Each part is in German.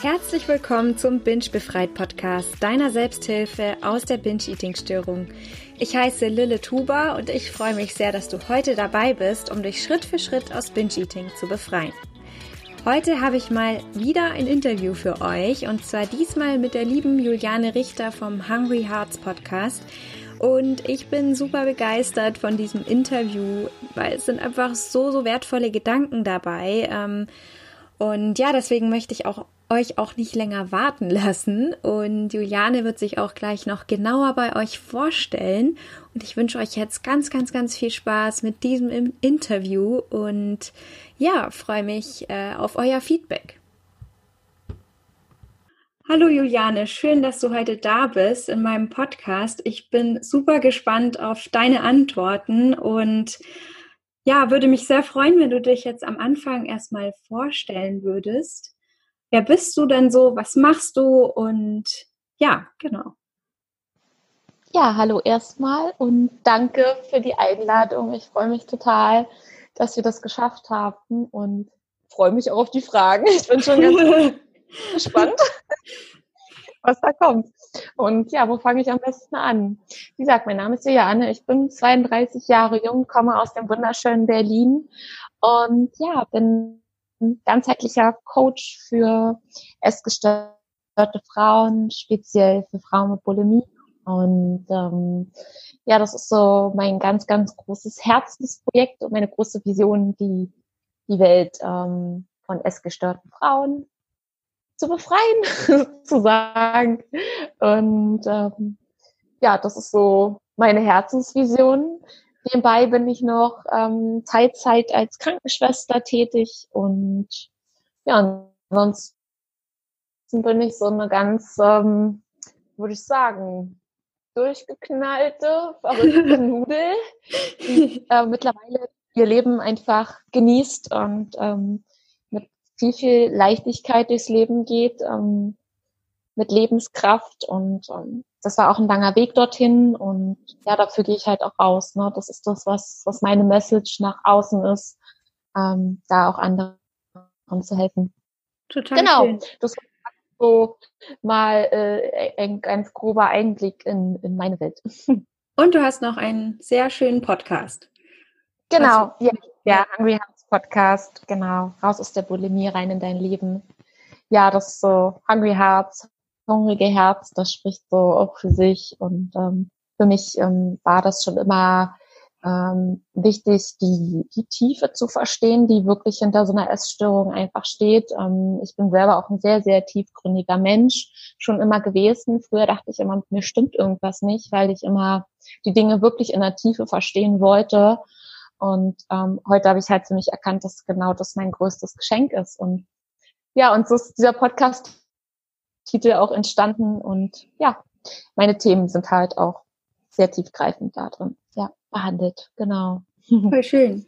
Herzlich willkommen zum Binge Befreit Podcast, deiner Selbsthilfe aus der Binge-Eating-Störung. Ich heiße Lille Tuba und ich freue mich sehr, dass du heute dabei bist, um dich Schritt für Schritt aus Binge-Eating zu befreien. Heute habe ich mal wieder ein Interview für euch und zwar diesmal mit der lieben Juliane Richter vom Hungry Hearts Podcast. Und ich bin super begeistert von diesem Interview, weil es sind einfach so, so wertvolle Gedanken dabei. Ähm, und ja, deswegen möchte ich auch euch auch nicht länger warten lassen. Und Juliane wird sich auch gleich noch genauer bei euch vorstellen. Und ich wünsche euch jetzt ganz, ganz, ganz viel Spaß mit diesem Interview und ja, freue mich äh, auf euer Feedback. Hallo Juliane, schön, dass du heute da bist in meinem Podcast. Ich bin super gespannt auf deine Antworten und ja, würde mich sehr freuen, wenn du dich jetzt am Anfang erstmal vorstellen würdest. Wer bist du denn so? Was machst du? Und ja, genau. Ja, hallo erstmal und danke für die Einladung. Ich freue mich total, dass wir das geschafft haben und freue mich auch auf die Fragen. Ich bin schon ganz gespannt, was da kommt. Und ja, wo fange ich am besten an? Wie gesagt, mein Name ist Juliane. Ich bin 32 Jahre jung, komme aus dem wunderschönen Berlin und ja, bin ganzheitlicher Coach für essgestörte Frauen, speziell für Frauen mit Bulimie. Und ähm, ja, das ist so mein ganz, ganz großes Herzensprojekt und meine große Vision, die die Welt ähm, von essgestörten Frauen zu befreien, sozusagen. Und ähm, ja, das ist so meine Herzensvision. Nebenbei bin ich noch ähm, Teilzeit als Krankenschwester tätig und ja, ansonsten bin ich so eine ganz, ähm, würde ich sagen, durchgeknallte, verrückte Nudel, die äh, mittlerweile ihr Leben einfach genießt und ähm, mit viel, viel Leichtigkeit durchs Leben geht, ähm, mit Lebenskraft und ähm, das war auch ein langer Weg dorthin und ja, dafür gehe ich halt auch raus. Ne? Das ist das, was, was meine Message nach außen ist, ähm, da auch anderen zu helfen. Total genau. Schön. Das war so mal äh, ein ganz grober Einblick in, in meine Welt. Und du hast noch einen sehr schönen Podcast. Genau, ja, ja, Hungry Hearts Podcast, genau. Raus aus der Bulimie, rein in dein Leben. Ja, das ist so Hungry Hearts, hungrige Herz, das spricht so auch für sich. Und ähm, für mich ähm, war das schon immer ähm, wichtig, die, die Tiefe zu verstehen, die wirklich hinter so einer Essstörung einfach steht. Ähm, ich bin selber auch ein sehr, sehr tiefgründiger Mensch, schon immer gewesen. Früher dachte ich immer, mir stimmt irgendwas nicht, weil ich immer die Dinge wirklich in der Tiefe verstehen wollte. Und ähm, heute habe ich halt für mich erkannt, dass genau das mein größtes Geschenk ist. Und ja, und so ist dieser Podcast Titel auch entstanden und ja, meine Themen sind halt auch sehr tiefgreifend da drin, ja, behandelt, genau. Voll schön.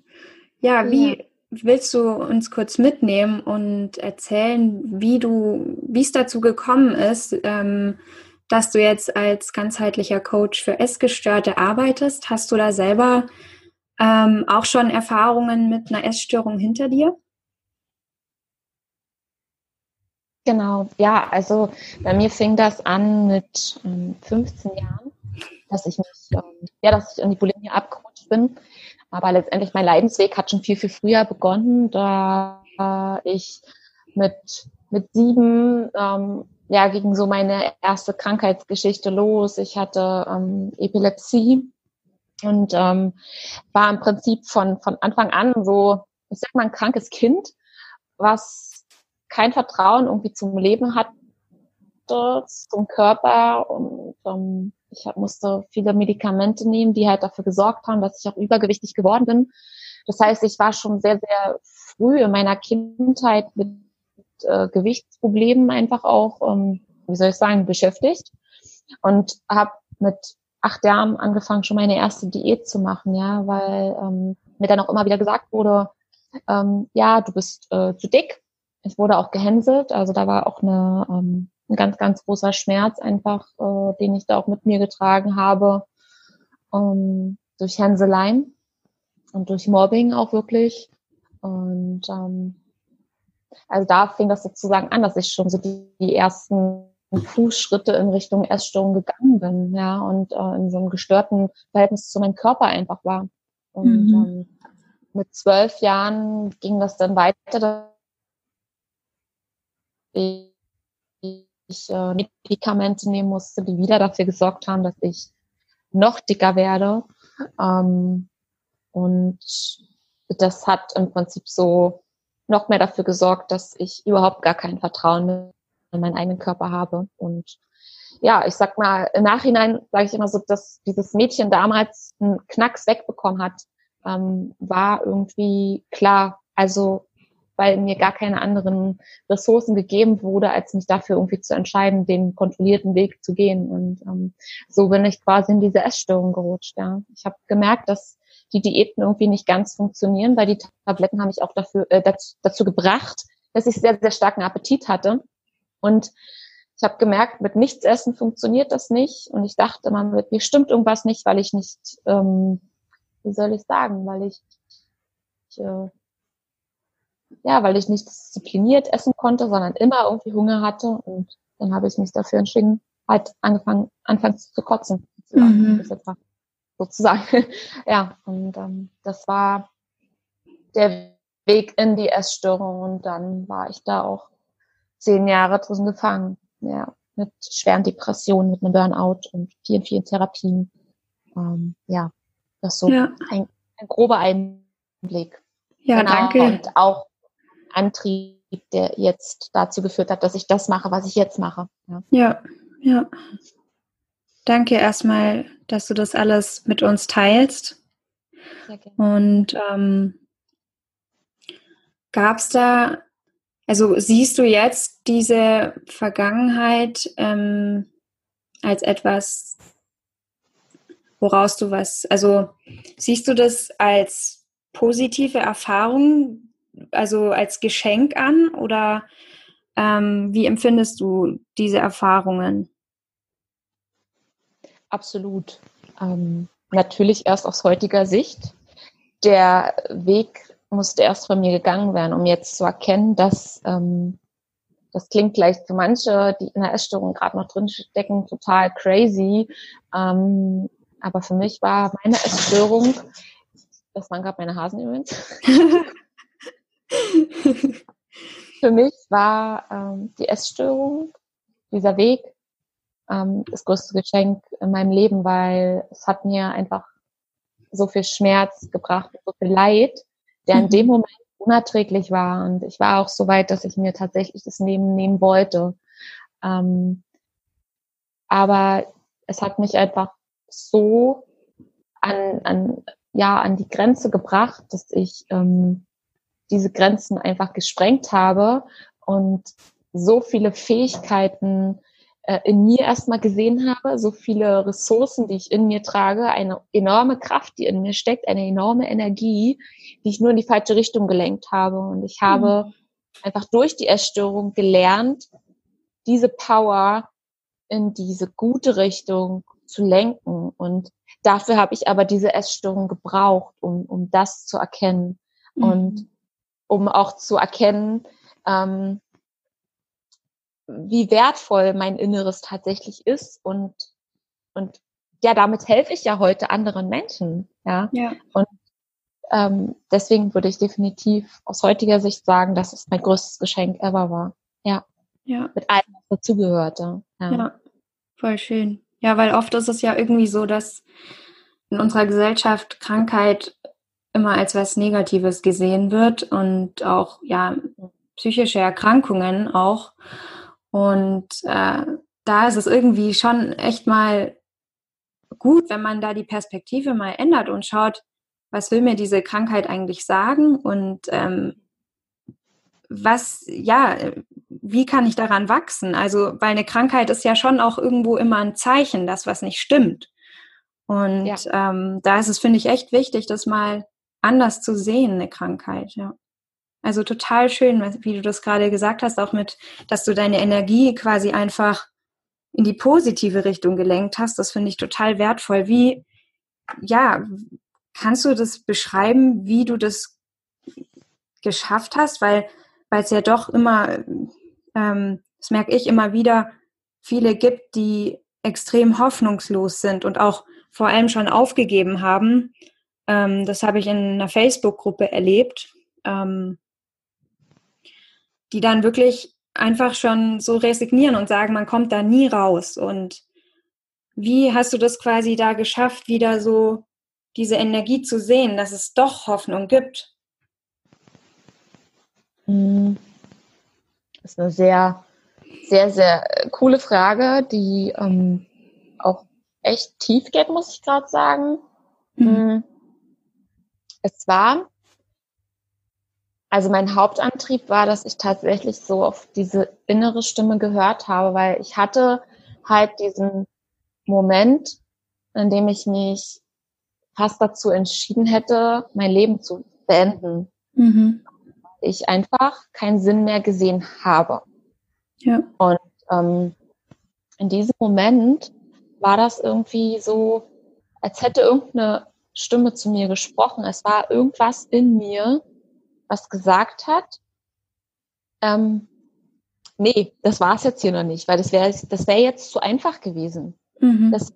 Ja, wie ja. willst du uns kurz mitnehmen und erzählen, wie du, wie es dazu gekommen ist, ähm, dass du jetzt als ganzheitlicher Coach für Essgestörte arbeitest? Hast du da selber ähm, auch schon Erfahrungen mit einer Essstörung hinter dir? Genau, ja, also bei mir fing das an mit ähm, 15 Jahren, dass ich mich, ähm, ja, dass ich in die Bulimie abgerutscht bin. Aber letztendlich mein Leidensweg hat schon viel, viel früher begonnen, da ich mit, mit sieben, ähm, ja, ging so meine erste Krankheitsgeschichte los. Ich hatte ähm, Epilepsie und ähm, war im Prinzip von, von Anfang an so, ich sag mal, ein krankes Kind, was kein Vertrauen irgendwie zum Leben hatte, zum Körper und ähm, ich hab, musste viele Medikamente nehmen, die halt dafür gesorgt haben, dass ich auch übergewichtig geworden bin. Das heißt, ich war schon sehr, sehr früh in meiner Kindheit mit äh, Gewichtsproblemen einfach auch, ähm, wie soll ich sagen, beschäftigt und habe mit acht Jahren angefangen, schon meine erste Diät zu machen, ja, weil ähm, mir dann auch immer wieder gesagt wurde, ähm, ja, du bist äh, zu dick, ich wurde auch gehänselt, also da war auch eine, ähm, ein ganz, ganz großer Schmerz einfach, äh, den ich da auch mit mir getragen habe, ähm, durch Hänseleien und durch Mobbing auch wirklich. Und ähm, also da fing das sozusagen an, dass ich schon so die, die ersten Fußschritte in Richtung Essstörung gegangen bin, ja, und äh, in so einem gestörten Verhältnis zu meinem Körper einfach war. Und mhm. ähm, mit zwölf Jahren ging das dann weiter, ich, äh, Medikamente nehmen musste, die wieder dafür gesorgt haben, dass ich noch dicker werde. Ähm, und das hat im Prinzip so noch mehr dafür gesorgt, dass ich überhaupt gar kein Vertrauen in meinen eigenen Körper habe. Und ja, ich sag mal, im Nachhinein sage ich immer so, dass dieses Mädchen damals einen Knacks wegbekommen hat, ähm, war irgendwie klar. Also weil mir gar keine anderen Ressourcen gegeben wurde, als mich dafür irgendwie zu entscheiden, den kontrollierten Weg zu gehen. Und ähm, so bin ich quasi in diese Essstörung gerutscht. Ja. Ich habe gemerkt, dass die Diäten irgendwie nicht ganz funktionieren, weil die Tabletten haben mich auch dafür, äh, dazu, dazu gebracht, dass ich sehr, sehr starken Appetit hatte. Und ich habe gemerkt, mit nichts essen funktioniert das nicht. Und ich dachte, man mit mir stimmt irgendwas nicht, weil ich nicht, ähm, wie soll ich sagen, weil ich, ich äh, ja, weil ich nicht diszipliniert essen konnte, sondern immer irgendwie Hunger hatte. Und dann habe ich mich dafür entschieden, halt angefangen, anfangs zu kotzen. Mhm. Sozusagen. ja, und ähm, das war der Weg in die Essstörung. Und dann war ich da auch zehn Jahre drin gefangen. Ja, mit schweren Depressionen, mit einem Burnout und vielen, vielen Therapien. Ähm, ja, das ist so ja. ein, ein grober Einblick. Ja, genau. danke. Und auch Antrieb, der jetzt dazu geführt hat, dass ich das mache, was ich jetzt mache. Ja, ja. ja. Danke erstmal, dass du das alles mit uns teilst. Und ähm, gab es da, also siehst du jetzt diese Vergangenheit ähm, als etwas, woraus du was, also siehst du das als positive Erfahrung, also als Geschenk an oder ähm, wie empfindest du diese Erfahrungen? Absolut. Ähm, natürlich erst aus heutiger Sicht. Der Weg musste erst von mir gegangen werden, um jetzt zu erkennen, dass ähm, das klingt gleich für manche, die in der Essstörung gerade noch drin stecken, total crazy. Ähm, aber für mich war meine Essstörung, das waren gerade meine Hasen übrigens, Für mich war ähm, die Essstörung, dieser Weg, ähm, das größte Geschenk in meinem Leben, weil es hat mir einfach so viel Schmerz gebracht, so viel Leid, der in dem mhm. Moment unerträglich war. Und ich war auch so weit, dass ich mir tatsächlich das Leben nehmen wollte. Ähm, aber es hat mich einfach so an, an, ja, an die Grenze gebracht, dass ich ähm, diese Grenzen einfach gesprengt habe und so viele Fähigkeiten äh, in mir erstmal gesehen habe, so viele Ressourcen, die ich in mir trage, eine enorme Kraft, die in mir steckt, eine enorme Energie, die ich nur in die falsche Richtung gelenkt habe. Und ich habe mhm. einfach durch die Essstörung gelernt, diese Power in diese gute Richtung zu lenken. Und dafür habe ich aber diese Essstörung gebraucht, um, um das zu erkennen. Mhm. Und um auch zu erkennen, ähm, wie wertvoll mein Inneres tatsächlich ist und und ja, damit helfe ich ja heute anderen Menschen, ja. ja. Und ähm, deswegen würde ich definitiv aus heutiger Sicht sagen, dass es mein größtes Geschenk ever war. Ja. Ja. Mit allem, was dazugehörte. Ja. ja, voll schön. Ja, weil oft ist es ja irgendwie so, dass in unserer Gesellschaft Krankheit immer als was Negatives gesehen wird und auch ja psychische Erkrankungen auch. Und äh, da ist es irgendwie schon echt mal gut, wenn man da die Perspektive mal ändert und schaut, was will mir diese Krankheit eigentlich sagen und ähm, was, ja, wie kann ich daran wachsen? Also, weil eine Krankheit ist ja schon auch irgendwo immer ein Zeichen, dass was nicht stimmt. Und ja. ähm, da ist es, finde ich, echt wichtig, das mal anders zu sehen, eine Krankheit, ja. Also total schön, wie du das gerade gesagt hast, auch mit, dass du deine Energie quasi einfach in die positive Richtung gelenkt hast. Das finde ich total wertvoll. Wie, ja, kannst du das beschreiben, wie du das geschafft hast? Weil es ja doch immer, ähm, das merke ich immer wieder, viele gibt, die extrem hoffnungslos sind und auch vor allem schon aufgegeben haben. Ähm, das habe ich in einer Facebook-Gruppe erlebt, ähm, die dann wirklich einfach schon so resignieren und sagen, man kommt da nie raus. Und wie hast du das quasi da geschafft, wieder so diese Energie zu sehen, dass es doch Hoffnung gibt? Hm. Das ist eine sehr, sehr, sehr äh, coole Frage, die ähm, auch echt tief geht, muss ich gerade sagen. Mhm. Es war, also mein Hauptantrieb war, dass ich tatsächlich so auf diese innere Stimme gehört habe, weil ich hatte halt diesen Moment, in dem ich mich fast dazu entschieden hätte, mein Leben zu beenden. Mhm. Ich einfach keinen Sinn mehr gesehen habe. Ja. Und ähm, in diesem Moment war das irgendwie so, als hätte irgendeine Stimme zu mir gesprochen. Es war irgendwas in mir, was gesagt hat, ähm, nee, das war es jetzt hier noch nicht, weil das wäre das wäre jetzt zu einfach gewesen. Mhm. Das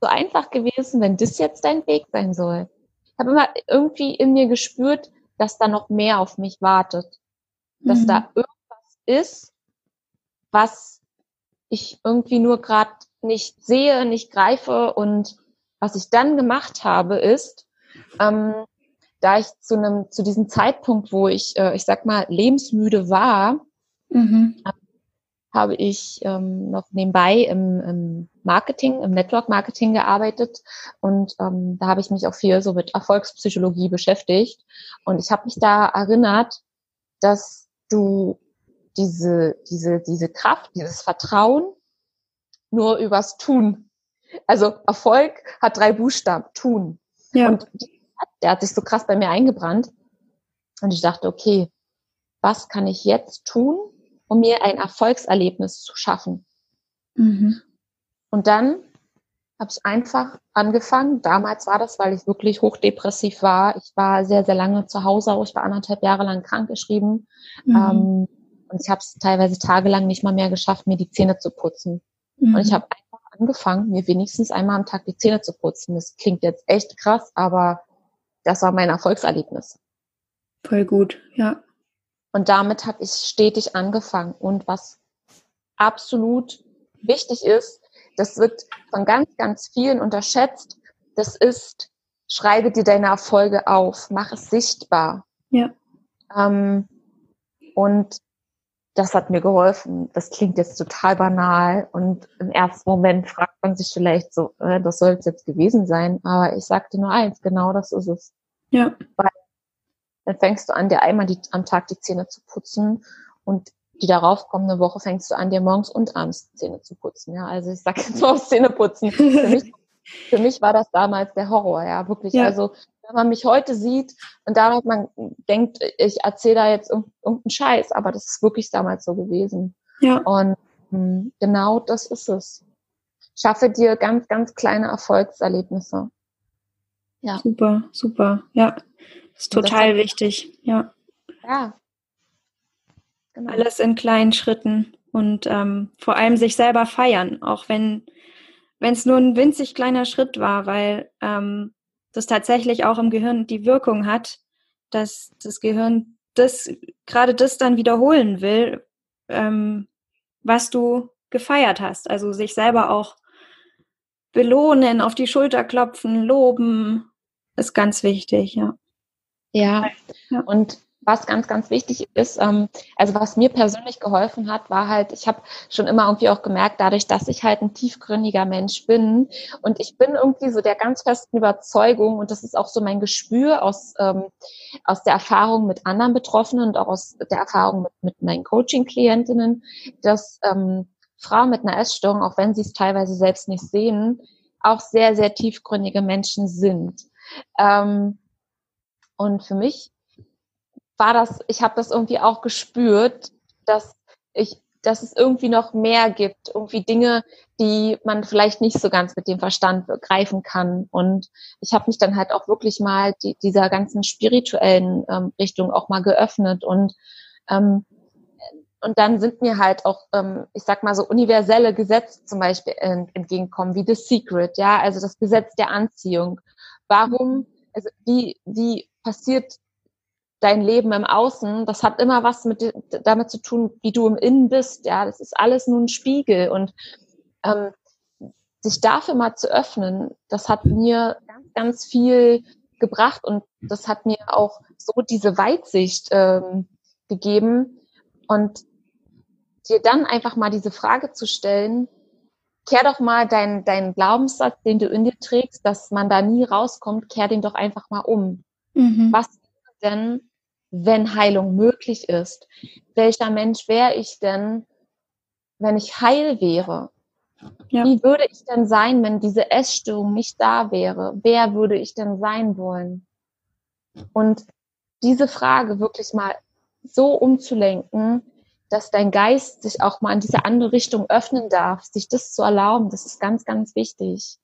so einfach gewesen, wenn das jetzt dein Weg sein soll. Ich habe immer irgendwie in mir gespürt, dass da noch mehr auf mich wartet. Dass mhm. da irgendwas ist, was ich irgendwie nur gerade nicht sehe, nicht greife. Und was ich dann gemacht habe, ist, ähm, da ich zu einem, zu diesem Zeitpunkt, wo ich, äh, ich sag mal, lebensmüde war, mhm habe ich ähm, noch nebenbei im, im Marketing, im Network Marketing gearbeitet und ähm, da habe ich mich auch viel so mit Erfolgspsychologie beschäftigt und ich habe mich da erinnert, dass du diese diese diese Kraft, dieses Vertrauen nur übers Tun. Also Erfolg hat drei Buchstaben, tun. Ja. Und der hat sich so krass bei mir eingebrannt und ich dachte, okay, was kann ich jetzt tun, um mir ein Erfolgserlebnis zu schaffen. Mhm. Und dann habe ich einfach angefangen. Damals war das, weil ich wirklich hochdepressiv war. Ich war sehr, sehr lange zu Hause. Ich war anderthalb Jahre lang krankgeschrieben. Mhm. Ähm, und ich habe es teilweise tagelang nicht mal mehr geschafft, mir die Zähne zu putzen. Mhm. Und ich habe angefangen, mir wenigstens einmal am Tag die Zähne zu putzen. Das klingt jetzt echt krass, aber das war mein Erfolgserlebnis. Voll gut, ja. Und damit habe ich stetig angefangen. Und was absolut wichtig ist, das wird von ganz, ganz vielen unterschätzt, das ist, schreibe dir deine Erfolge auf, mach es sichtbar. Ja. Ähm, und das hat mir geholfen. Das klingt jetzt total banal und im ersten Moment fragt man sich vielleicht so, äh, das soll es jetzt gewesen sein. Aber ich sagte nur eins, genau das ist es. Ja. Weil dann fängst du an, dir einmal die, am Tag die Zähne zu putzen und die darauf kommende Woche fängst du an, dir morgens und abends die Zähne zu putzen. Ja, also ich sag jetzt mal aufs Zähneputzen. Für mich, für mich war das damals der Horror, ja, wirklich. Ja. Also wenn man mich heute sieht und damals man denkt, ich erzähle da jetzt irgendeinen Scheiß, aber das ist wirklich damals so gewesen. Ja. Und mh, hm, genau das ist es. Schaffe dir ganz, ganz kleine Erfolgserlebnisse. Ja. Super, super. Ja, ist total wichtig, ja. Ja. Genau. Alles in kleinen Schritten und ähm, vor allem sich selber feiern, auch wenn wenn es nur ein winzig kleiner Schritt war, weil ähm, das tatsächlich auch im Gehirn die Wirkung hat, dass das Gehirn das gerade das dann wiederholen will, ähm, was du gefeiert hast. Also sich selber auch belohnen, auf die Schulter klopfen, loben, ist ganz wichtig, ja. Ja, ja. und was ganz, ganz wichtig ist, ähm, also was mir persönlich geholfen hat, war halt, ich habe schon immer irgendwie auch gemerkt, dadurch, dass ich halt ein tiefgründiger Mensch bin und ich bin irgendwie so der ganz festen Überzeugung und das ist auch so mein Gespür aus, ähm, aus der Erfahrung mit anderen Betroffenen und auch aus der Erfahrung mit, mit meinen Coaching-Klientinnen, dass ähm, Frauen mit einer Essstörung, auch wenn sie es teilweise selbst nicht sehen, auch sehr, sehr tiefgründige Menschen sind. Ähm, und für mich war das, ich habe das irgendwie auch gespürt, dass ich, dass es irgendwie noch mehr gibt, irgendwie Dinge, die man vielleicht nicht so ganz mit dem Verstand begreifen kann. Und ich habe mich dann halt auch wirklich mal die, dieser ganzen spirituellen ähm, Richtung auch mal geöffnet und ähm, und dann sind mir halt auch, ähm, ich sag mal so universelle Gesetze zum Beispiel entgegenkommen, wie The Secret, ja, also das Gesetz der Anziehung. Warum, also wie, wie passiert dein Leben im Außen? Das hat immer was mit damit zu tun, wie du im Innen bist, ja, das ist alles nur ein Spiegel und ähm, sich dafür mal zu öffnen, das hat mir ganz, ganz viel gebracht und das hat mir auch so diese Weitsicht ähm, gegeben und dir dann einfach mal diese Frage zu stellen, kehr doch mal deinen dein Glaubenssatz, den du in dir trägst, dass man da nie rauskommt, kehr den doch einfach mal um. Mhm. Was denn, wenn Heilung möglich ist? Welcher Mensch wäre ich denn, wenn ich heil wäre? Ja. Wie würde ich denn sein, wenn diese Essstörung nicht da wäre? Wer würde ich denn sein wollen? Und diese Frage wirklich mal so umzulenken, dass dein Geist sich auch mal in diese andere Richtung öffnen darf, sich das zu erlauben, das ist ganz, ganz wichtig.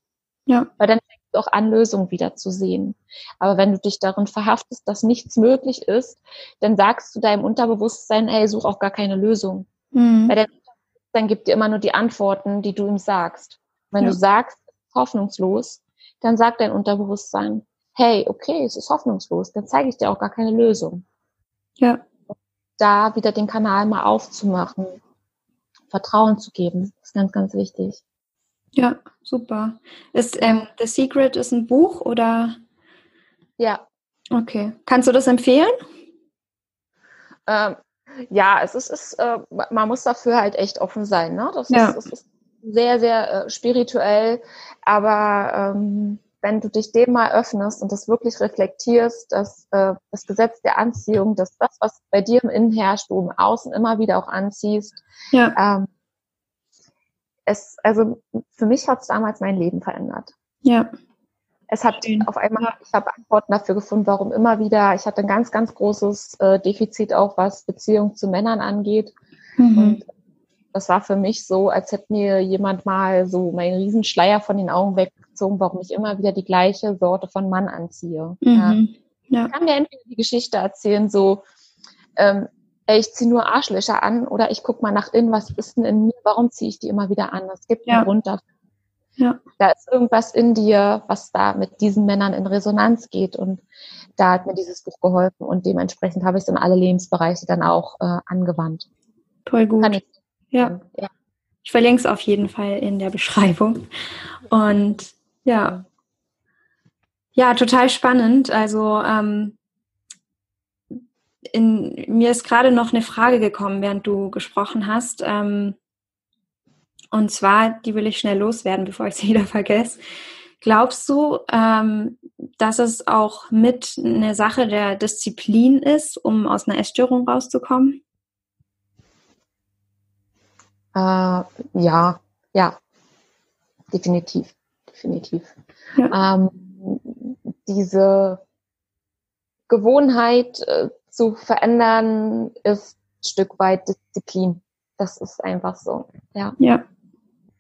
Ja. Weil dann auch an, Lösungen wieder zu sehen. Aber wenn du dich darin verhaftest, dass nichts möglich ist, dann sagst du deinem Unterbewusstsein, hey, such auch gar keine Lösung. Mhm. Weil dein Unterbewusstsein gibt dir immer nur die Antworten, die du ihm sagst. Wenn ja. du sagst, hoffnungslos, dann sagt dein Unterbewusstsein, hey, okay, es ist hoffnungslos, dann zeige ich dir auch gar keine Lösung. Ja da wieder den Kanal mal aufzumachen, Vertrauen zu geben, ist ganz, ganz wichtig. Ja, super. Ist ähm, The Secret ist ein Buch oder? Ja. Okay. Kannst du das empfehlen? Ähm, ja, es ist, ist äh, man muss dafür halt echt offen sein. Ne? Das, ja. ist, das ist sehr, sehr äh, spirituell, aber ähm, wenn du dich dem mal öffnest und das wirklich reflektierst, dass äh, das Gesetz der Anziehung, dass das, was bei dir im Innen herrscht, du im Außen immer wieder auch anziehst. Ja. Ähm, es, also für mich hat es damals mein Leben verändert. Ja. Es hat auf einmal, ich habe Antworten dafür gefunden, warum immer wieder. Ich hatte ein ganz, ganz großes äh, Defizit auch, was Beziehung zu Männern angeht. Mhm. Und das war für mich so, als hätte mir jemand mal so meinen Riesenschleier von den Augen weg gezogen, warum ich immer wieder die gleiche Sorte von Mann anziehe. Mhm. Ja. Ich kann mir entweder die Geschichte erzählen, so, ähm, ey, ich ziehe nur Arschlöcher an oder ich gucke mal nach innen, was ist denn in mir, warum ziehe ich die immer wieder an? Es gibt ja. einen Grund dafür. Ja. Da ist irgendwas in dir, was da mit diesen Männern in Resonanz geht und da hat mir dieses Buch geholfen und dementsprechend habe ich es in alle Lebensbereiche dann auch äh, angewandt. Toll gut. Ich, ja. ja. Ich verlinke es auf jeden Fall in der Beschreibung. Und ja. Ja, total spannend. Also ähm, in, mir ist gerade noch eine Frage gekommen, während du gesprochen hast. Ähm, und zwar, die will ich schnell loswerden, bevor ich sie wieder vergesse. Glaubst du, ähm, dass es auch mit eine Sache der Disziplin ist, um aus einer Essstörung rauszukommen? Äh, ja, ja, definitiv definitiv. Ja. Ähm, diese Gewohnheit äh, zu verändern ist ein Stück weit Disziplin. Das ist einfach so. Ja. Ja.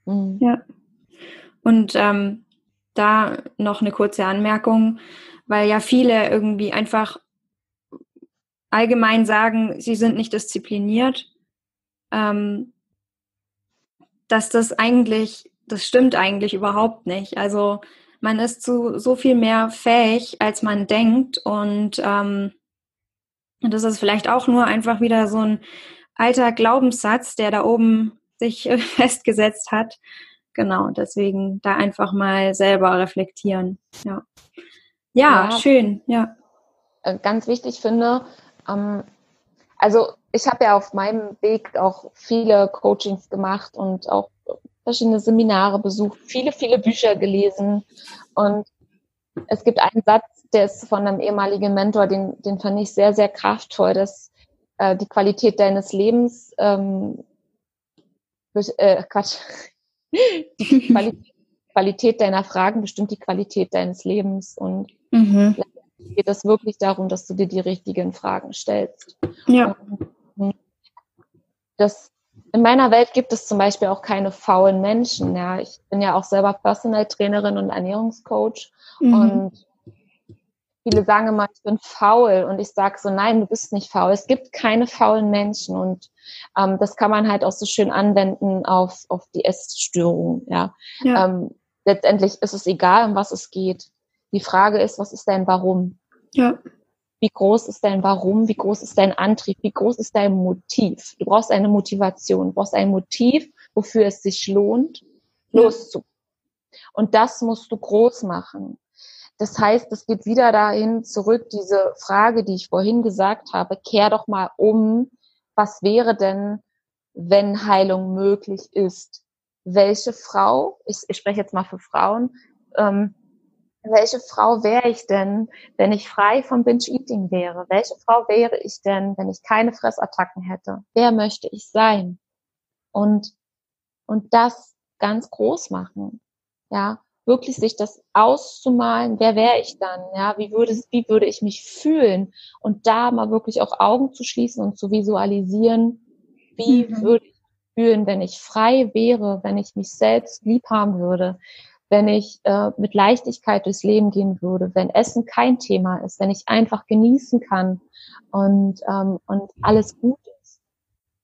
Mhm. ja. Und ähm, da noch eine kurze Anmerkung, weil ja viele irgendwie einfach allgemein sagen, sie sind nicht diszipliniert, ähm, dass das eigentlich das stimmt eigentlich überhaupt nicht. Also man ist zu so viel mehr fähig, als man denkt. Und ähm, das ist vielleicht auch nur einfach wieder so ein alter Glaubenssatz, der da oben sich festgesetzt hat. Genau, deswegen da einfach mal selber reflektieren. Ja, ja, ja schön, ja. Äh, ganz wichtig finde, ähm, also ich habe ja auf meinem Weg auch viele Coachings gemacht und auch verschiedene Seminare besucht, viele, viele Bücher gelesen. Und es gibt einen Satz, der ist von einem ehemaligen Mentor, den, den fand ich sehr, sehr kraftvoll, dass äh, die Qualität deines Lebens, ähm, äh, Quatsch, die Qualität, Qualität deiner Fragen bestimmt die Qualität deines Lebens. Und mhm. geht es wirklich darum, dass du dir die richtigen Fragen stellst. Ja. Und das in meiner Welt gibt es zum Beispiel auch keine faulen Menschen. Ja, ich bin ja auch selber Personal Trainerin und Ernährungscoach mhm. und viele sagen immer, ich bin faul und ich sage so, nein, du bist nicht faul. Es gibt keine faulen Menschen und ähm, das kann man halt auch so schön anwenden auf, auf die Essstörung. Ja. ja. Ähm, letztendlich ist es egal, um was es geht. Die Frage ist, was ist dein Warum? Ja. Wie groß ist dein Warum? Wie groß ist dein Antrieb? Wie groß ist dein Motiv? Du brauchst eine Motivation. Du brauchst ein Motiv, wofür es sich lohnt, loszugehen. Und das musst du groß machen. Das heißt, es geht wieder dahin zurück, diese Frage, die ich vorhin gesagt habe, kehr doch mal um, was wäre denn, wenn Heilung möglich ist? Welche Frau, ich, ich spreche jetzt mal für Frauen, ähm, welche Frau wäre ich denn, wenn ich frei vom Binge-Eating wäre? Welche Frau wäre ich denn, wenn ich keine Fressattacken hätte? Wer möchte ich sein? Und, und das ganz groß machen. Ja, wirklich sich das auszumalen, wer wäre ich dann? Ja, wie würde, wie würde ich mich fühlen? Und da mal wirklich auch Augen zu schließen und zu visualisieren, wie mhm. würde ich fühlen, wenn ich frei wäre, wenn ich mich selbst lieb haben würde, wenn ich äh, mit Leichtigkeit durchs Leben gehen würde, wenn Essen kein Thema ist, wenn ich einfach genießen kann und, ähm, und alles gut ist.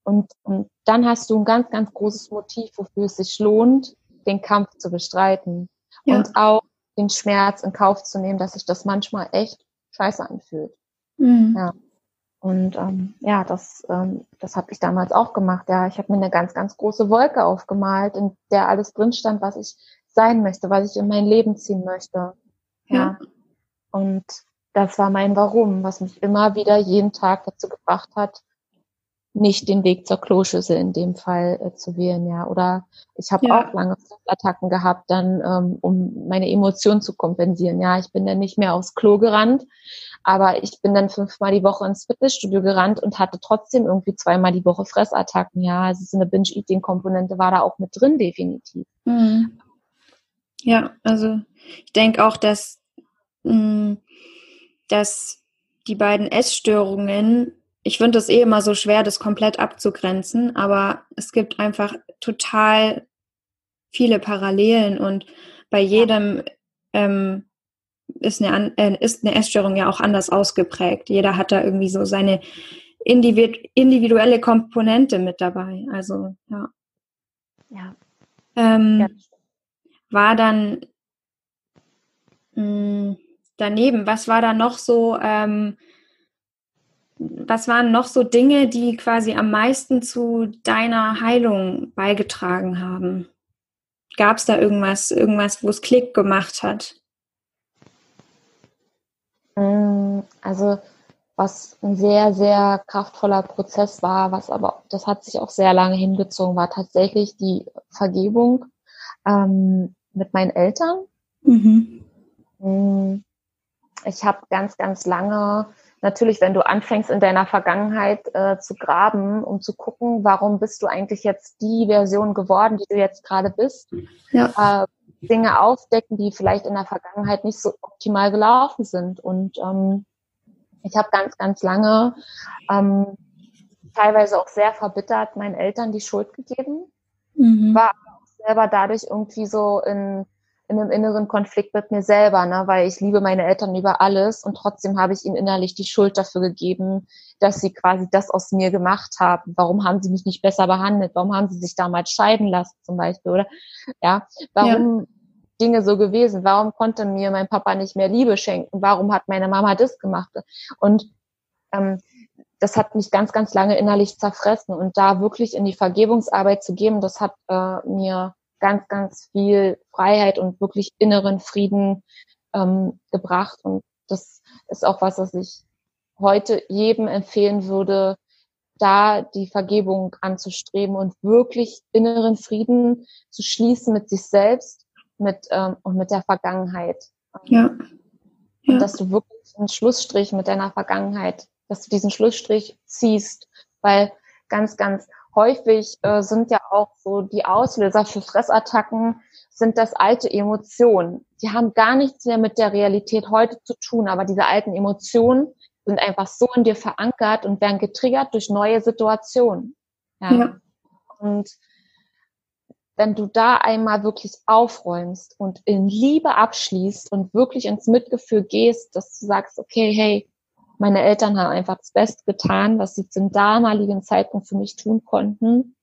Und, und dann hast du ein ganz, ganz großes Motiv, wofür es sich lohnt, den Kampf zu bestreiten. Ja. Und auch den Schmerz in Kauf zu nehmen, dass sich das manchmal echt scheiße anfühlt. Mhm. Ja. Und ähm, ja, das, ähm, das habe ich damals auch gemacht. Ja, ich habe mir eine ganz, ganz große Wolke aufgemalt, in der alles drin stand, was ich sein möchte, was ich in mein Leben ziehen möchte. Ja. ja. Und das war mein Warum, was mich immer wieder jeden Tag dazu gebracht hat, nicht den Weg zur Kloschüssel in dem Fall äh, zu wählen, ja. Oder ich habe ja. auch lange Attacken gehabt, dann ähm, um meine Emotionen zu kompensieren. Ja, ich bin dann nicht mehr aufs Klo gerannt, aber ich bin dann fünfmal die Woche ins Fitnessstudio gerannt und hatte trotzdem irgendwie zweimal die Woche Fressattacken. Ja, also so eine Binge-Eating-Komponente war da auch mit drin, definitiv. Mhm. Ja, also ich denke auch, dass, mh, mm, dass die beiden Essstörungen ich finde es eh immer so schwer, das komplett abzugrenzen, aber es gibt einfach total viele Parallelen und bei jedem ähm, ist, eine, äh, ist eine Essstörung ja auch anders ausgeprägt. Jeder hat da irgendwie so seine individuelle Komponente mit dabei. Also ja. Ja. Ähm, ja. War dann mh, mm, daneben, was war da noch so? Ähm, was waren noch so Dinge, die quasi am meisten zu deiner Heilung beigetragen haben? Gab es da irgendwas, irgendwas, wo es Klick gemacht hat? Mm, also was ein sehr, sehr kraftvoller Prozess war, was aber, das hat sich auch sehr lange hingezogen, war tatsächlich die Vergebung ähm, mit meinen Eltern. Mhm. Mm, ich habe ganz, ganz lange natürlich, wenn du anfängst in deiner Vergangenheit äh, zu graben, um zu gucken, warum bist du eigentlich jetzt die Version geworden, die du jetzt gerade bist, ja. äh, Dinge aufdecken, die vielleicht in der Vergangenheit nicht so optimal gelaufen sind. Und ähm, ich habe ganz, ganz lange, ähm, teilweise auch sehr verbittert, meinen Eltern die Schuld gegeben, mhm. war selber dadurch irgendwie so in in einem inneren Konflikt mit mir selber, ne? weil ich liebe meine Eltern über alles und trotzdem habe ich ihnen innerlich die Schuld dafür gegeben, dass sie quasi das aus mir gemacht haben. Warum haben sie mich nicht besser behandelt? Warum haben sie sich damals scheiden lassen zum Beispiel? Oder ja, warum ja. Dinge so gewesen? Warum konnte mir mein Papa nicht mehr Liebe schenken? Warum hat meine Mama das gemacht? Und ähm, das hat mich ganz, ganz lange innerlich zerfressen und da wirklich in die Vergebungsarbeit zu geben, das hat äh, mir ganz, ganz viel Freiheit und wirklich inneren Frieden ähm, gebracht. Und das ist auch was, was ich heute jedem empfehlen würde, da die Vergebung anzustreben und wirklich inneren Frieden zu schließen mit sich selbst mit, ähm, und mit der Vergangenheit. Ja. ja. Und dass du wirklich einen Schlussstrich mit deiner Vergangenheit, dass du diesen Schlussstrich ziehst, weil ganz, ganz häufig äh, sind ja auch so die Auslöser für Fressattacken sind das alte Emotionen. Die haben gar nichts mehr mit der Realität heute zu tun, aber diese alten Emotionen sind einfach so in dir verankert und werden getriggert durch neue Situationen. Ja. ja. Und wenn du da einmal wirklich aufräumst und in Liebe abschließt und wirklich ins Mitgefühl gehst, dass du sagst, okay, hey, meine Eltern haben einfach das Beste getan, was sie zum damaligen Zeitpunkt für mich tun konnten.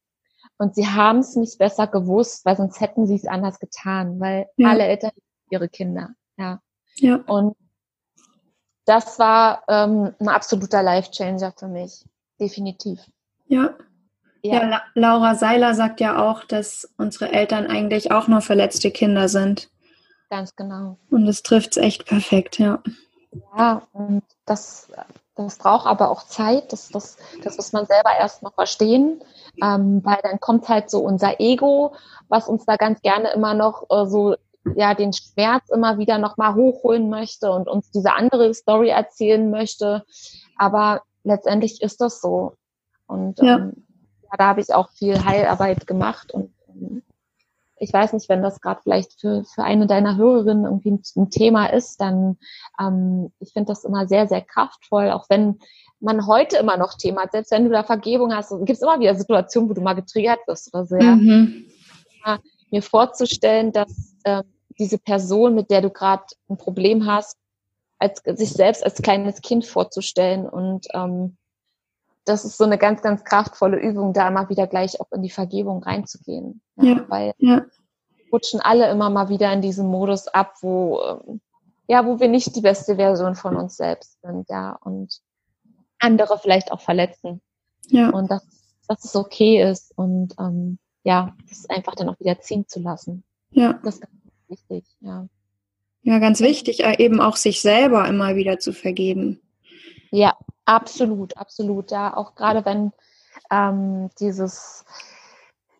Und sie haben es nicht besser gewusst, weil sonst hätten sie es anders getan, weil ja. alle Eltern ihre Kinder. Ja. ja. Und das war ähm, ein absoluter Life-Changer für mich. Definitiv. Ja. Ja. ja, Laura Seiler sagt ja auch, dass unsere Eltern eigentlich auch nur verletzte Kinder sind. Ganz genau. Und es trifft es echt perfekt, ja. Ja, und das, das braucht aber auch Zeit. Das, das, das muss man selber erst noch verstehen. Ähm, weil dann kommt halt so unser Ego, was uns da ganz gerne immer noch äh, so ja den Schmerz immer wieder noch mal hochholen möchte und uns diese andere Story erzählen möchte. Aber letztendlich ist das so. Und ja. ähm, ja, da habe ich auch viel Heilarbeit gemacht und ähm, ich weiß nicht, wenn das gerade vielleicht für, für eine deiner Hörerinnen irgendwie ein, ein Thema ist, dann ähm, ich finde das immer sehr, sehr kraftvoll, auch wenn man heute immer noch Thema hat, selbst wenn du da Vergebung hast, gibt es immer wieder Situationen, wo du mal getriggert wirst oder so. Ja? Mhm. Mir vorzustellen, dass äh, diese Person, mit der du gerade ein Problem hast, als sich selbst als kleines Kind vorzustellen und ähm, das ist so eine ganz, ganz kraftvolle Übung, da immer wieder gleich auch in die Vergebung reinzugehen. Ja, ja, weil ja. rutschen alle immer mal wieder in diesen Modus ab, wo, ähm, ja, wo wir nicht die beste Version von uns selbst sind, ja, und andere vielleicht auch verletzen. Ja. Und dass, dass es okay ist und ähm, ja, das einfach dann auch wieder ziehen zu lassen. Ja. Das ist ganz wichtig, ja. Ja, ganz wichtig, äh, eben auch sich selber immer wieder zu vergeben. Ja, absolut, absolut. Ja, auch gerade wenn ähm, dieses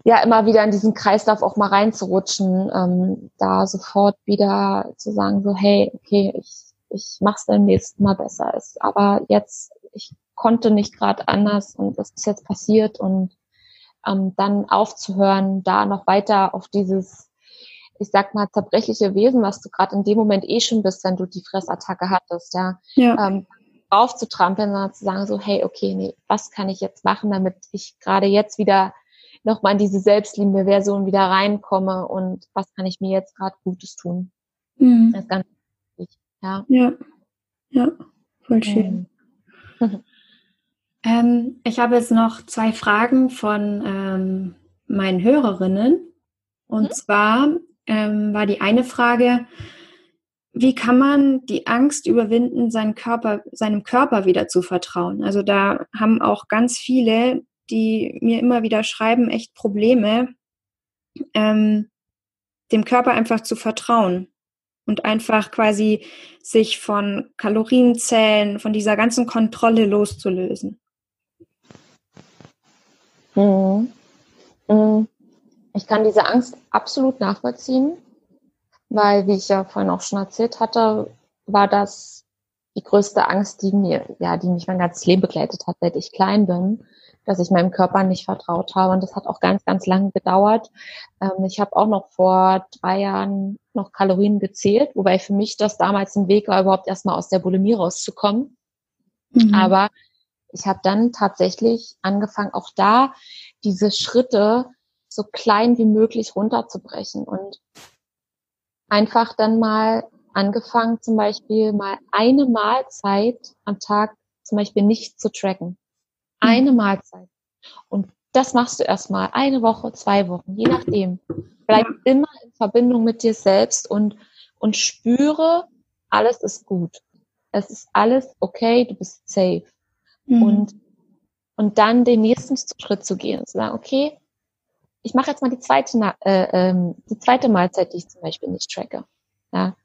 ja immer wieder in diesen Kreislauf auch mal reinzurutschen, ähm, da sofort wieder zu sagen so, hey, okay, ich ich mach's beim nächsten Mal besser. Ist aber jetzt ich konnte nicht gerade anders und das ist jetzt passiert und ähm, dann aufzuhören, da noch weiter auf dieses ich sag mal, zerbrechliche Wesen, was du gerade in dem Moment eh schon bist, wenn du die Fressattacke hattest, ja, ja. Ähm, aufzutrampeln, sondern zu sagen so, hey, okay, nee, was kann ich jetzt machen, damit ich gerade jetzt wieder nochmal in diese selbstliebende Version wieder reinkomme und was kann ich mir jetzt gerade Gutes tun? Mhm. Das ist ganz wichtig, ja. Ja, ja, voll schön. Mhm. ähm, ich habe jetzt noch zwei Fragen von ähm, meinen Hörerinnen. Und mhm. zwar ähm, war die eine Frage, wie kann man die Angst überwinden, seinen Körper, seinem Körper wieder zu vertrauen? Also da haben auch ganz viele, die mir immer wieder schreiben, echt Probleme, ähm, dem Körper einfach zu vertrauen und einfach quasi sich von Kalorienzellen, von dieser ganzen Kontrolle loszulösen. Mhm. Mhm. Ich kann diese Angst absolut nachvollziehen weil, wie ich ja vorhin auch schon erzählt hatte, war das die größte Angst, die mir, ja, die mich mein ganzes Leben begleitet hat, seit ich klein bin, dass ich meinem Körper nicht vertraut habe. Und das hat auch ganz, ganz lange gedauert. Ähm, ich habe auch noch vor drei Jahren noch Kalorien gezählt, wobei für mich das damals ein Weg war, überhaupt erstmal aus der Bulimie rauszukommen. Mhm. Aber ich habe dann tatsächlich angefangen, auch da diese Schritte so klein wie möglich runterzubrechen. Und einfach dann mal angefangen, zum Beispiel mal eine Mahlzeit am Tag zum Beispiel nicht zu tracken. Eine mhm. Mahlzeit. Und das machst du erstmal eine Woche, zwei Wochen, je nachdem. Bleib immer in Verbindung mit dir selbst und, und spüre, alles ist gut. Es ist alles okay, du bist safe. Mhm. Und, und dann den nächsten Schritt zu gehen und zu sagen, okay, ich mache jetzt mal die zweite, äh, ähm, die zweite Mahlzeit, die ich zum Beispiel nicht tracke. Ja.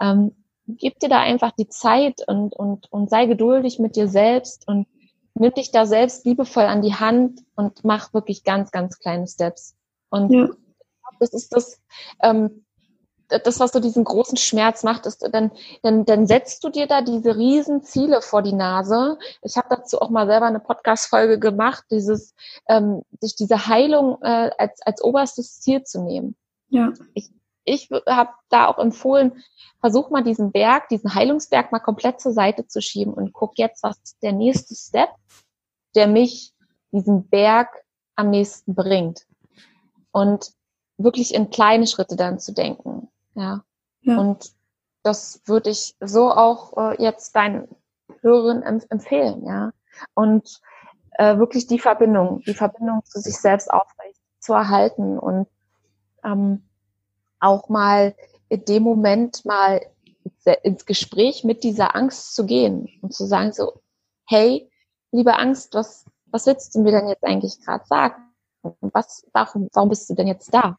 Ähm, gib dir da einfach die Zeit und, und, und sei geduldig mit dir selbst und nimm dich da selbst liebevoll an die Hand und mach wirklich ganz, ganz kleine Steps. Und ja. das ist das, ähm, das, was so diesen großen Schmerz macht, ist, dann, dann, dann setzt du dir da diese riesen Ziele vor die Nase. Ich habe dazu auch mal selber eine Podcast-Folge gemacht, dieses, ähm, sich diese Heilung äh, als, als oberstes Ziel zu nehmen. Ja. Ich, ich habe da auch empfohlen, versuch mal diesen Berg, diesen Heilungsberg mal komplett zur Seite zu schieben und guck jetzt, was ist der nächste Step, der mich diesen Berg am nächsten bringt. Und wirklich in kleine Schritte dann zu denken. Ja. Ja. Und das würde ich so auch äh, jetzt deinen Hörern empf empfehlen, ja. Und äh, wirklich die Verbindung, die Verbindung zu sich selbst aufrecht zu erhalten und ähm, auch mal in dem Moment mal ins Gespräch mit dieser Angst zu gehen und zu sagen so, hey, liebe Angst, was, was willst du mir denn jetzt eigentlich gerade sagen? Was, warum, warum bist du denn jetzt da?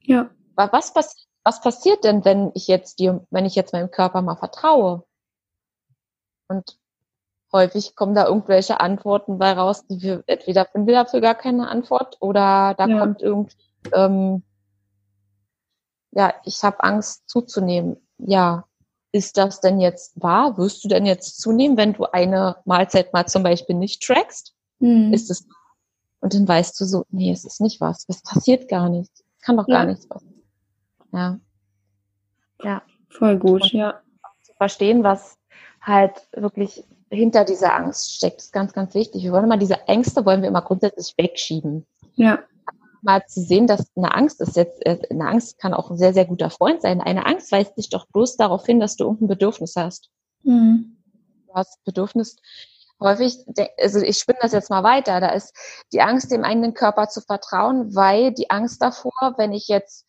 Ja. Was, was, was passiert denn, wenn ich jetzt dir, wenn ich jetzt meinem Körper mal vertraue? Und häufig kommen da irgendwelche Antworten bei raus, die wir entweder finden wir dafür gar keine Antwort oder da Ja. kommt irgendwie, ähm, ja, ich habe Angst zuzunehmen. Ja, ist das denn jetzt wahr? Wirst du denn jetzt zunehmen, wenn du eine Mahlzeit mal zum Beispiel nicht trackst? Mhm. Ist es wahr? Und dann weißt du so, nee, es ist nicht was. Es passiert gar nichts. Es kann doch gar Ja. nichts passieren. Ja. Ja Voll gut, ja. zu verstehen, was halt wirklich hinter dieser Angst steckt, ist ganz, ganz wichtig. Wir wollen immer diese Ängste wollen wir immer grundsätzlich wegschieben. Ja. Mal zu sehen, dass eine Angst ist jetzt, äh, eine Angst kann auch ein sehr, sehr guter Freund sein. Eine Angst weist dich doch bloß darauf hin, dass du irgendein Bedürfnis hast. Mhm. Du hast Bedürfnis, häufig, also ich spinne das jetzt mal weiter, da ist die Angst, dem eigenen Körper zu vertrauen, weil die Angst davor, wenn ich jetzt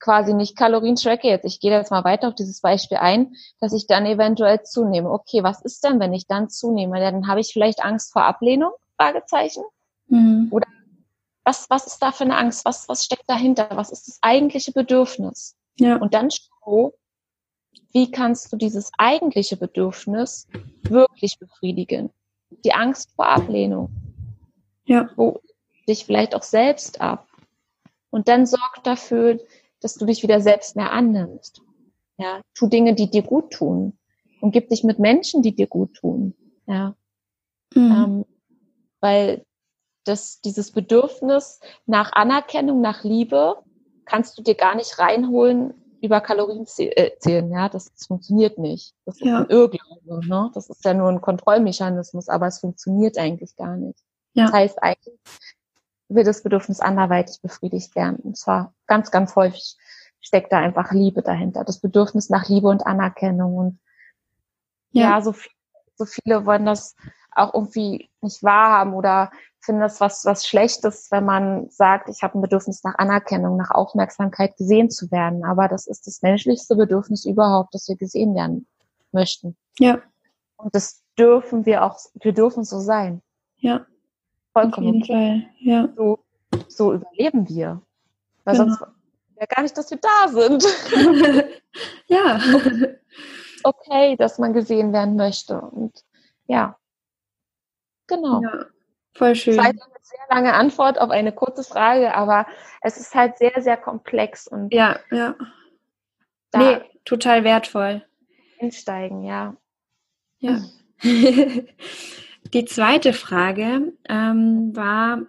quasi nicht Kalorien tracke, jetzt ich gehe jetzt mal weiter auf dieses Beispiel ein, dass ich dann eventuell zunehme. Okay, was ist denn, wenn ich dann zunehme? Dann habe ich vielleicht Angst vor Ablehnung? Fragezeichen. Mhm. Was, was ist da für eine Angst? Was, was steckt dahinter? Was ist das eigentliche Bedürfnis? Ja. Und dann schau, wie kannst du dieses eigentliche Bedürfnis wirklich befriedigen? Die Angst vor Ablehnung. Ja. Wo dich vielleicht auch selbst ab. Und dann sorg dafür, dass du dich wieder selbst mehr annimmst. Ja, tu Dinge, die dir gut tun. Und gib dich mit Menschen, die dir gut tun. Ja, Mhm. ähm, weil das, dieses Bedürfnis nach Anerkennung, nach Liebe, kannst du dir gar nicht reinholen über Kalorien äh, zählen. Ja, das, das funktioniert nicht. Das ist Ja. ein Irrglaube. Ne? Das ist ja nur ein Kontrollmechanismus, aber es funktioniert eigentlich gar nicht. Ja. Das heißt, eigentlich will das Bedürfnis anderweitig befriedigt werden. Und zwar ganz, ganz häufig steckt da einfach Liebe dahinter. Das Bedürfnis nach Liebe und Anerkennung. Und ja, Ja. so, viel, so viele wollen das auch irgendwie nicht wahrhaben oder finden das was, was Schlechtes, wenn man sagt, ich habe ein Bedürfnis nach Anerkennung, nach Aufmerksamkeit gesehen zu werden. Aber das ist das menschlichste Bedürfnis überhaupt, dass wir gesehen werden möchten. Ja. Und das dürfen wir auch, wir dürfen so sein. Ja. Auf Vollkommen jeden okay. Fall. Ja. So, so überleben wir. Weil Genau. sonst ja gar nicht, dass wir da sind. ja. okay, dass man gesehen werden möchte. Und ja, genau. ja. Voll schön. Das war eine sehr lange Antwort auf eine kurze Frage, aber es ist halt sehr, sehr komplex und Ja, ja. Nee, total wertvoll. einsteigen, ja. Ja. Die zweite Frage ähm, war,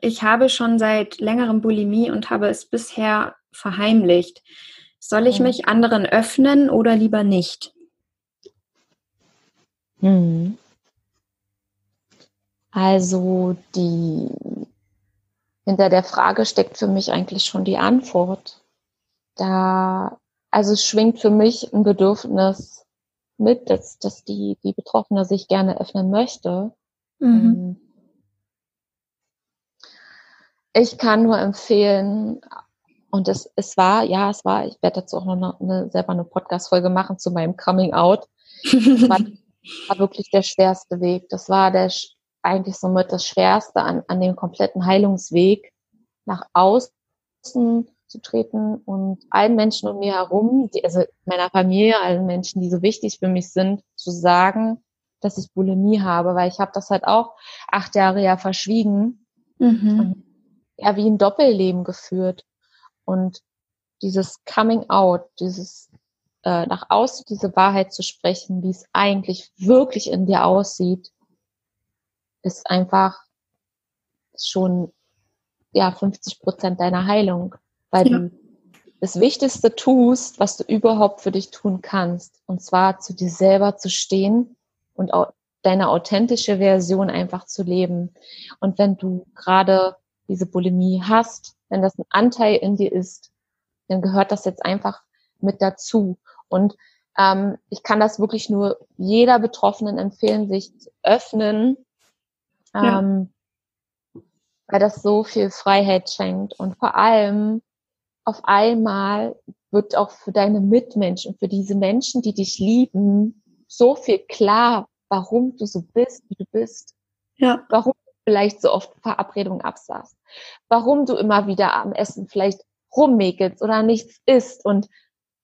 ich habe schon seit längerem Bulimie und habe es bisher verheimlicht. Soll ich Mhm. mich anderen öffnen oder lieber nicht? Mhm. Also die hinter der Frage steckt für mich eigentlich schon die Antwort. Da, also es schwingt für mich ein Bedürfnis mit, dass, dass die, die Betroffene sich gerne öffnen möchte. Mhm. Ich kann nur empfehlen, und es, es war, ja, es war, ich werde dazu auch noch eine, eine, selber eine Podcast-Folge machen zu meinem Coming Out. Das war, war wirklich der schwerste Weg. Das war der eigentlich somit das Schwerste an, an dem kompletten Heilungsweg, nach außen zu treten und allen Menschen um mir herum, die, also meiner Familie, allen Menschen, die so wichtig für mich sind, zu sagen, dass ich Bulimie habe, weil ich habe das halt auch acht Jahre ja verschwiegen Mhm. ja wie ein Doppelleben geführt. Und dieses Coming Out, dieses äh, nach außen diese Wahrheit zu sprechen, wie es eigentlich wirklich in dir aussieht, ist einfach schon ja 50 Prozent deiner Heilung, weil Ja. du das Wichtigste tust, was du überhaupt für dich tun kannst, und zwar zu dir selber zu stehen und au deine authentische Version einfach zu leben. Und wenn du gerade diese Bulimie hast, wenn das ein Anteil in dir ist, dann gehört das jetzt einfach mit dazu. Und ähm, ich kann das wirklich nur jeder Betroffenen empfehlen, sich zu öffnen, ähm, ja. weil das so viel Freiheit schenkt. Und vor allem auf einmal wird auch für deine Mitmenschen, für diese Menschen, die dich lieben, so viel klar, warum du so bist, wie du bist. Ja. Warum du vielleicht so oft Verabredungen absagst. Warum du immer wieder am Essen vielleicht rummäkelst oder nichts isst und,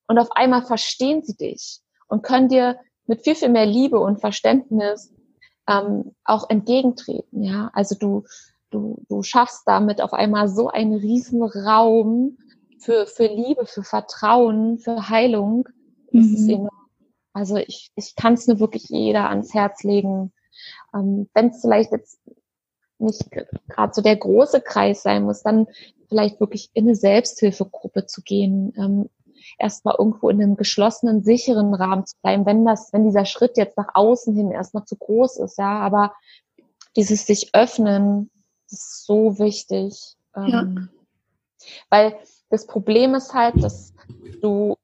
und auf einmal verstehen sie dich und können dir mit viel, viel mehr Liebe und Verständnis ähm, auch entgegentreten. Ja, also du, du, du schaffst damit auf einmal so einen riesen Raum für, für Liebe, für Vertrauen, für Heilung. Das mhm. ist enorm. Also ich, ich kann es nur wirklich jeder ans Herz legen. Ähm, Wenn es vielleicht jetzt nicht gerade so der große Kreis sein muss, dann vielleicht wirklich in eine Selbsthilfegruppe zu gehen, ähm, erstmal irgendwo in einem geschlossenen, sicheren Rahmen zu bleiben, wenn das, wenn dieser Schritt jetzt nach außen hin erstmal zu groß ist, ja, aber dieses sich öffnen, ist so wichtig. Ähm, ja. Weil das Problem ist halt, dass du,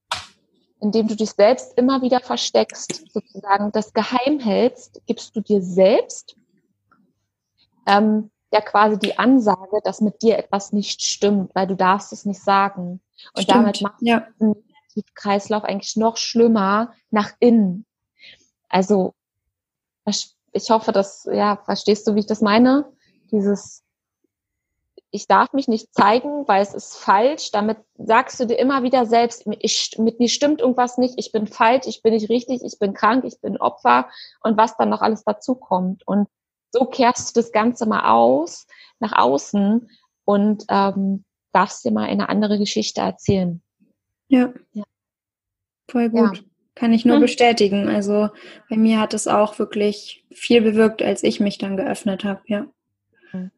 indem du dich selbst immer wieder versteckst, sozusagen das geheim hältst, gibst du dir selbst ähm, ja quasi die Ansage, dass mit dir etwas nicht stimmt, weil du darfst es nicht sagen. Und Stimmt, damit macht ja. den Kreislauf eigentlich noch schlimmer nach innen. Also ich hoffe, dass, ja, verstehst du, wie ich das meine? Dieses, ich darf mich nicht zeigen, weil es ist falsch. Damit sagst du dir immer wieder selbst, ich, mit mir stimmt irgendwas nicht, ich bin falsch, ich bin nicht richtig, ich bin krank, ich bin Opfer und was dann noch alles dazu kommt. Und so kehrst du das Ganze mal aus, nach außen und ähm, darfst dir mal eine andere Geschichte erzählen. Ja. ja. Voll gut. Ja. Kann ich nur hm. bestätigen. Also bei mir hat es auch wirklich viel bewirkt, als ich mich dann geöffnet habe, ja. Hm.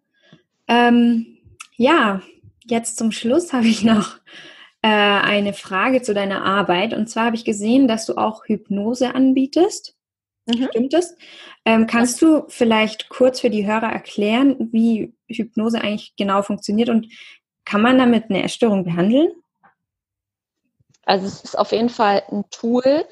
Ähm, ja, jetzt zum Schluss habe ich noch äh, eine Frage zu deiner Arbeit. Und zwar habe ich gesehen, dass du auch Hypnose anbietest. Mhm. Stimmt das? Ähm, kannst du vielleicht kurz für die Hörer erklären, wie Hypnose eigentlich genau funktioniert und kann man damit eine Essstörung behandeln? Also es ist auf jeden Fall ein Tool,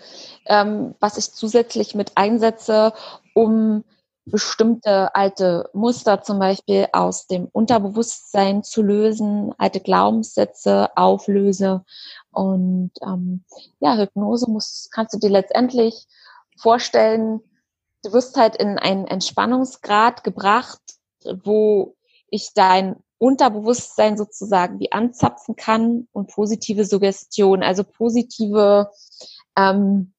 ähm, was ich zusätzlich mit einsetze, um bestimmte alte Muster zum Beispiel aus dem Unterbewusstsein zu lösen, alte Glaubenssätze auflöse. Und ähm, ja, Hypnose muss, kannst du dir letztendlich vorstellen, du wirst halt in einen Entspannungsgrad gebracht, wo ich dein Unterbewusstsein sozusagen wie anzapfen kann und positive Suggestion, also positive, ähm,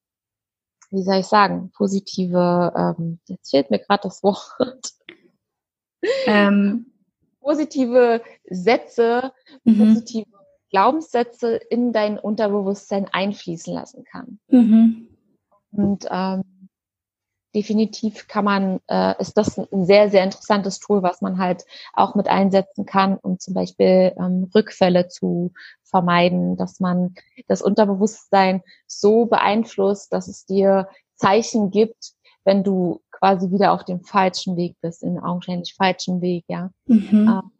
wie soll ich sagen, positive, ähm, jetzt fehlt mir gerade das Wort, ähm, positive Sätze, mhm. positive Glaubenssätze in dein Unterbewusstsein einfließen lassen kann. Mhm. Und ähm, definitiv kann man, äh, ist das ein sehr, sehr interessantes Tool, was man halt auch mit einsetzen kann, um zum Beispiel ähm, Rückfälle zu vermeiden, dass man das Unterbewusstsein so beeinflusst, dass es dir Zeichen gibt, wenn du quasi wieder auf dem falschen Weg bist, in augenscheinlich falschen Weg, ja. Mhm. Ähm,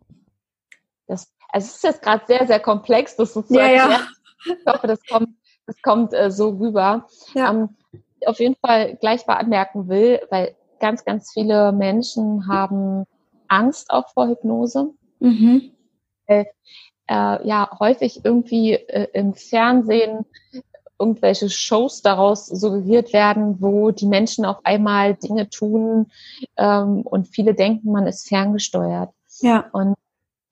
das, also es ist jetzt gerade sehr, sehr komplex, das so zu ja, erklären. Ja. Ich hoffe, das kommt, das kommt äh, so rüber. Ja. Ähm, auf jeden Fall gleich mal anmerken will, weil ganz, ganz viele Menschen haben Angst auch vor Hypnose. Mhm. Äh, äh, ja, häufig irgendwie äh, im Fernsehen irgendwelche Shows daraus suggeriert werden, wo die Menschen auf einmal Dinge tun ähm, und viele denken, man ist ferngesteuert. Ja. Und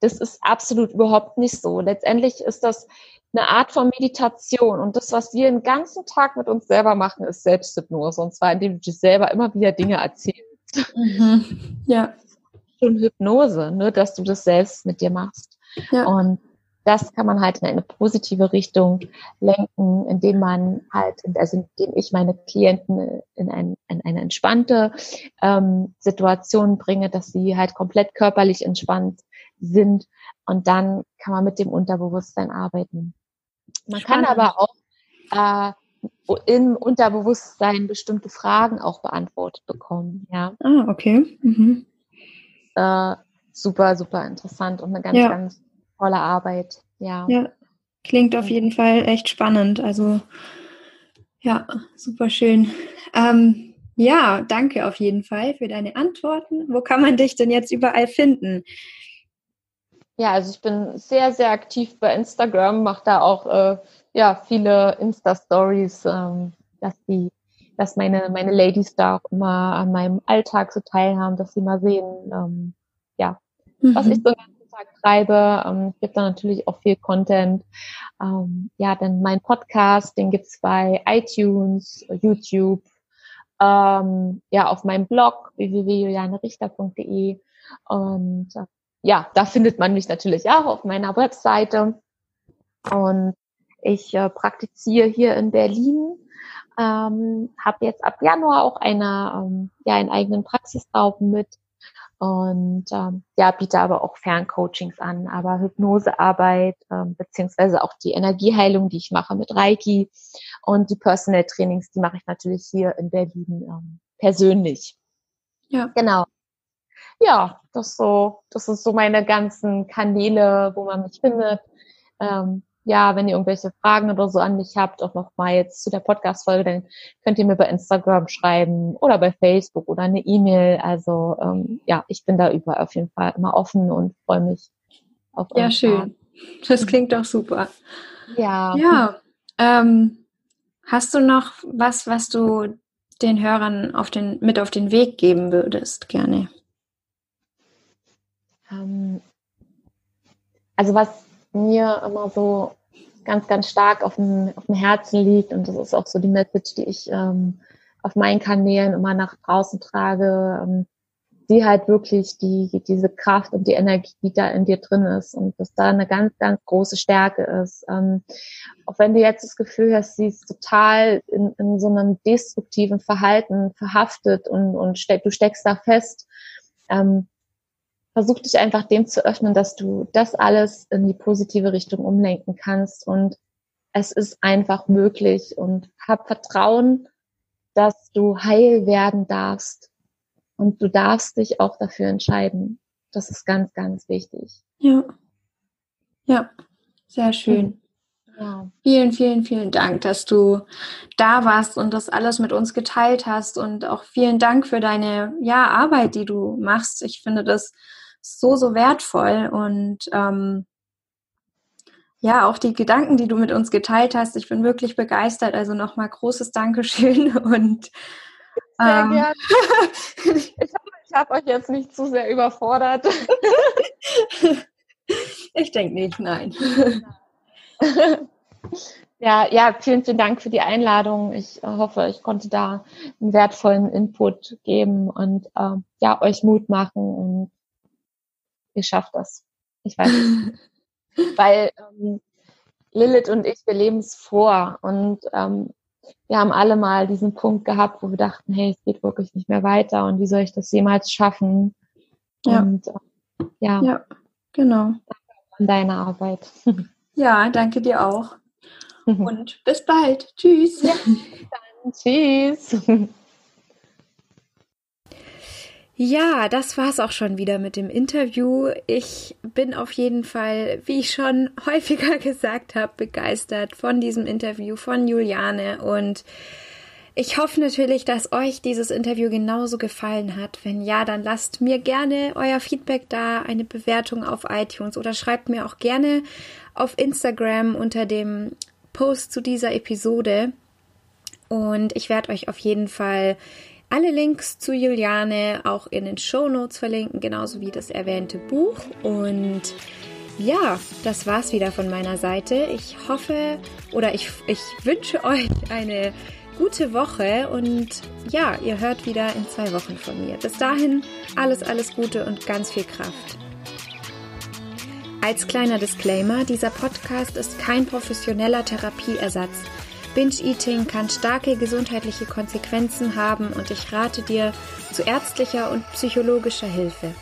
das ist absolut überhaupt nicht so. Letztendlich ist das eine Art von Meditation. Und das, was wir den ganzen Tag mit uns selber machen, ist Selbsthypnose. Und zwar, indem du dir selber immer wieder Dinge erzählst. Mhm. Ja. Schon Hypnose, nur ne, dass du das selbst mit dir machst. Ja. Und das kann man halt in eine positive Richtung lenken, indem man halt, also indem ich meine Klienten in, ein, in eine entspannte ähm, Situation bringe, dass sie halt komplett körperlich entspannt sind und dann kann man mit dem Unterbewusstsein arbeiten. Man Spannend. kann aber auch äh, im Unterbewusstsein bestimmte Fragen auch beantwortet bekommen. Ja. Ah, okay. Mhm. Äh, super, super interessant und eine ganz, ja. ganz tolle Arbeit. Ja. Ja, klingt auf jeden Fall echt spannend. Also ja, super schön. Ähm, ja, danke auf jeden Fall für deine Antworten. Wo kann man dich denn jetzt überall finden? Ja, also ich bin sehr, sehr aktiv bei Instagram, mache da auch äh, ja, viele Insta-Stories, ähm, dass die, dass meine, meine Ladies da auch immer an meinem Alltag so teilhaben, dass sie mal sehen, ähm, ja, mhm. was ich so den ganzen Tag treibe. Ähm, es gibt da natürlich auch viel Content. Ähm, ja, dann mein Podcast, den gibt's bei iTunes, YouTube, ähm, ja, auf meinem Blog www.julianerichter.de und äh, ja, da findet man mich natürlich auch auf meiner Webseite. Und ich äh, praktiziere hier in Berlin, ähm, habe jetzt ab Januar auch eine, ähm, ja, einen eigenen Praxisraum mit und ähm, ja, biete aber auch Ferncoachings an, aber Hypnosearbeit ähm, beziehungsweise auch die Energieheilung, die ich mache mit Reiki und die Personal Trainings, die mache ich natürlich hier in Berlin ähm, persönlich. Ja. Genau ja, das so, das ist so meine ganzen Kanäle, wo man mich findet. Ähm, ja, wenn ihr irgendwelche Fragen oder so an mich habt, auch nochmal jetzt zu der Podcast-Folge, dann könnt ihr mir bei Instagram schreiben oder bei Facebook oder eine E-Mail. Also ähm, ja, ich bin da überall auf jeden Fall immer offen und freue mich auf Ja, schön. Tag. Das klingt doch super. Ja. Ja. Ähm, hast du noch was, was du den Hörern auf den, mit auf den Weg geben würdest, gerne? Ähm, also was mir immer so ganz, ganz stark auf dem, auf dem Herzen liegt und das ist auch so die Message, die ich ähm, auf meinen Kanälen immer nach draußen trage, ähm, die halt wirklich die, diese Kraft und die Energie, die da in dir drin ist und dass da eine ganz, ganz große Stärke ist. Ähm, auch wenn du jetzt das Gefühl hast, sie ist total in, in so einem destruktiven Verhalten verhaftet und, und steck, du steckst da fest, ähm, versuch dich einfach dem zu öffnen, dass du das alles in die positive Richtung umlenken kannst und es ist einfach möglich und hab Vertrauen, dass du heil werden darfst und du darfst dich auch dafür entscheiden. Das ist ganz, ganz wichtig. Ja. Ja, sehr schön. Ja. Vielen, vielen, vielen Dank, dass du da warst und das alles mit uns geteilt hast und auch vielen Dank für deine ja, Arbeit, die du machst. Ich finde das so, so wertvoll und ähm, ja, auch die Gedanken, die du mit uns geteilt hast. Ich bin wirklich begeistert. Also nochmal großes Dankeschön und sehr ähm, gerne. Ich hoffe, ich habe euch jetzt nicht zu sehr überfordert. ich denke nicht, nein. Ja, ja, vielen, vielen Dank für die Einladung. Ich hoffe, ich konnte da einen wertvollen Input geben und äh, ja, euch Mut machen und ihr schafft das. Ich weiß es. Weil ähm, Lilith und ich, wir leben es vor und ähm, wir haben alle mal diesen Punkt gehabt, wo wir dachten, hey, es geht wirklich nicht mehr weiter und wie soll ich das jemals schaffen? Ja. Und äh, ja. ja, genau. Danke an deine Arbeit. Ja, danke dir auch. Und bis bald. Tschüss. Ja, dann tschüss. Ja, das war's auch schon wieder mit dem Interview. Ich bin auf jeden Fall, wie ich schon häufiger gesagt habe, begeistert von diesem Interview von Juliane und ich hoffe natürlich, dass euch dieses Interview genauso gefallen hat. Wenn ja, dann lasst mir gerne euer Feedback da, eine Bewertung auf iTunes oder schreibt mir auch gerne auf Instagram unter dem Post zu dieser Episode. Und ich werde euch auf jeden Fall alle Links zu Juliane auch in den Show Notes verlinken, genauso wie das erwähnte Buch. Und ja, das war's wieder von meiner Seite. Ich hoffe oder ich, ich wünsche euch eine gute Woche und ja, ihr hört wieder in zwei Wochen von mir. Bis dahin alles, alles Gute und ganz viel Kraft. Als kleiner Disclaimer, dieser Podcast ist kein professioneller Therapieersatz. Binge-Eating kann starke gesundheitliche Konsequenzen haben und ich rate dir zu ärztlicher und psychologischer Hilfe.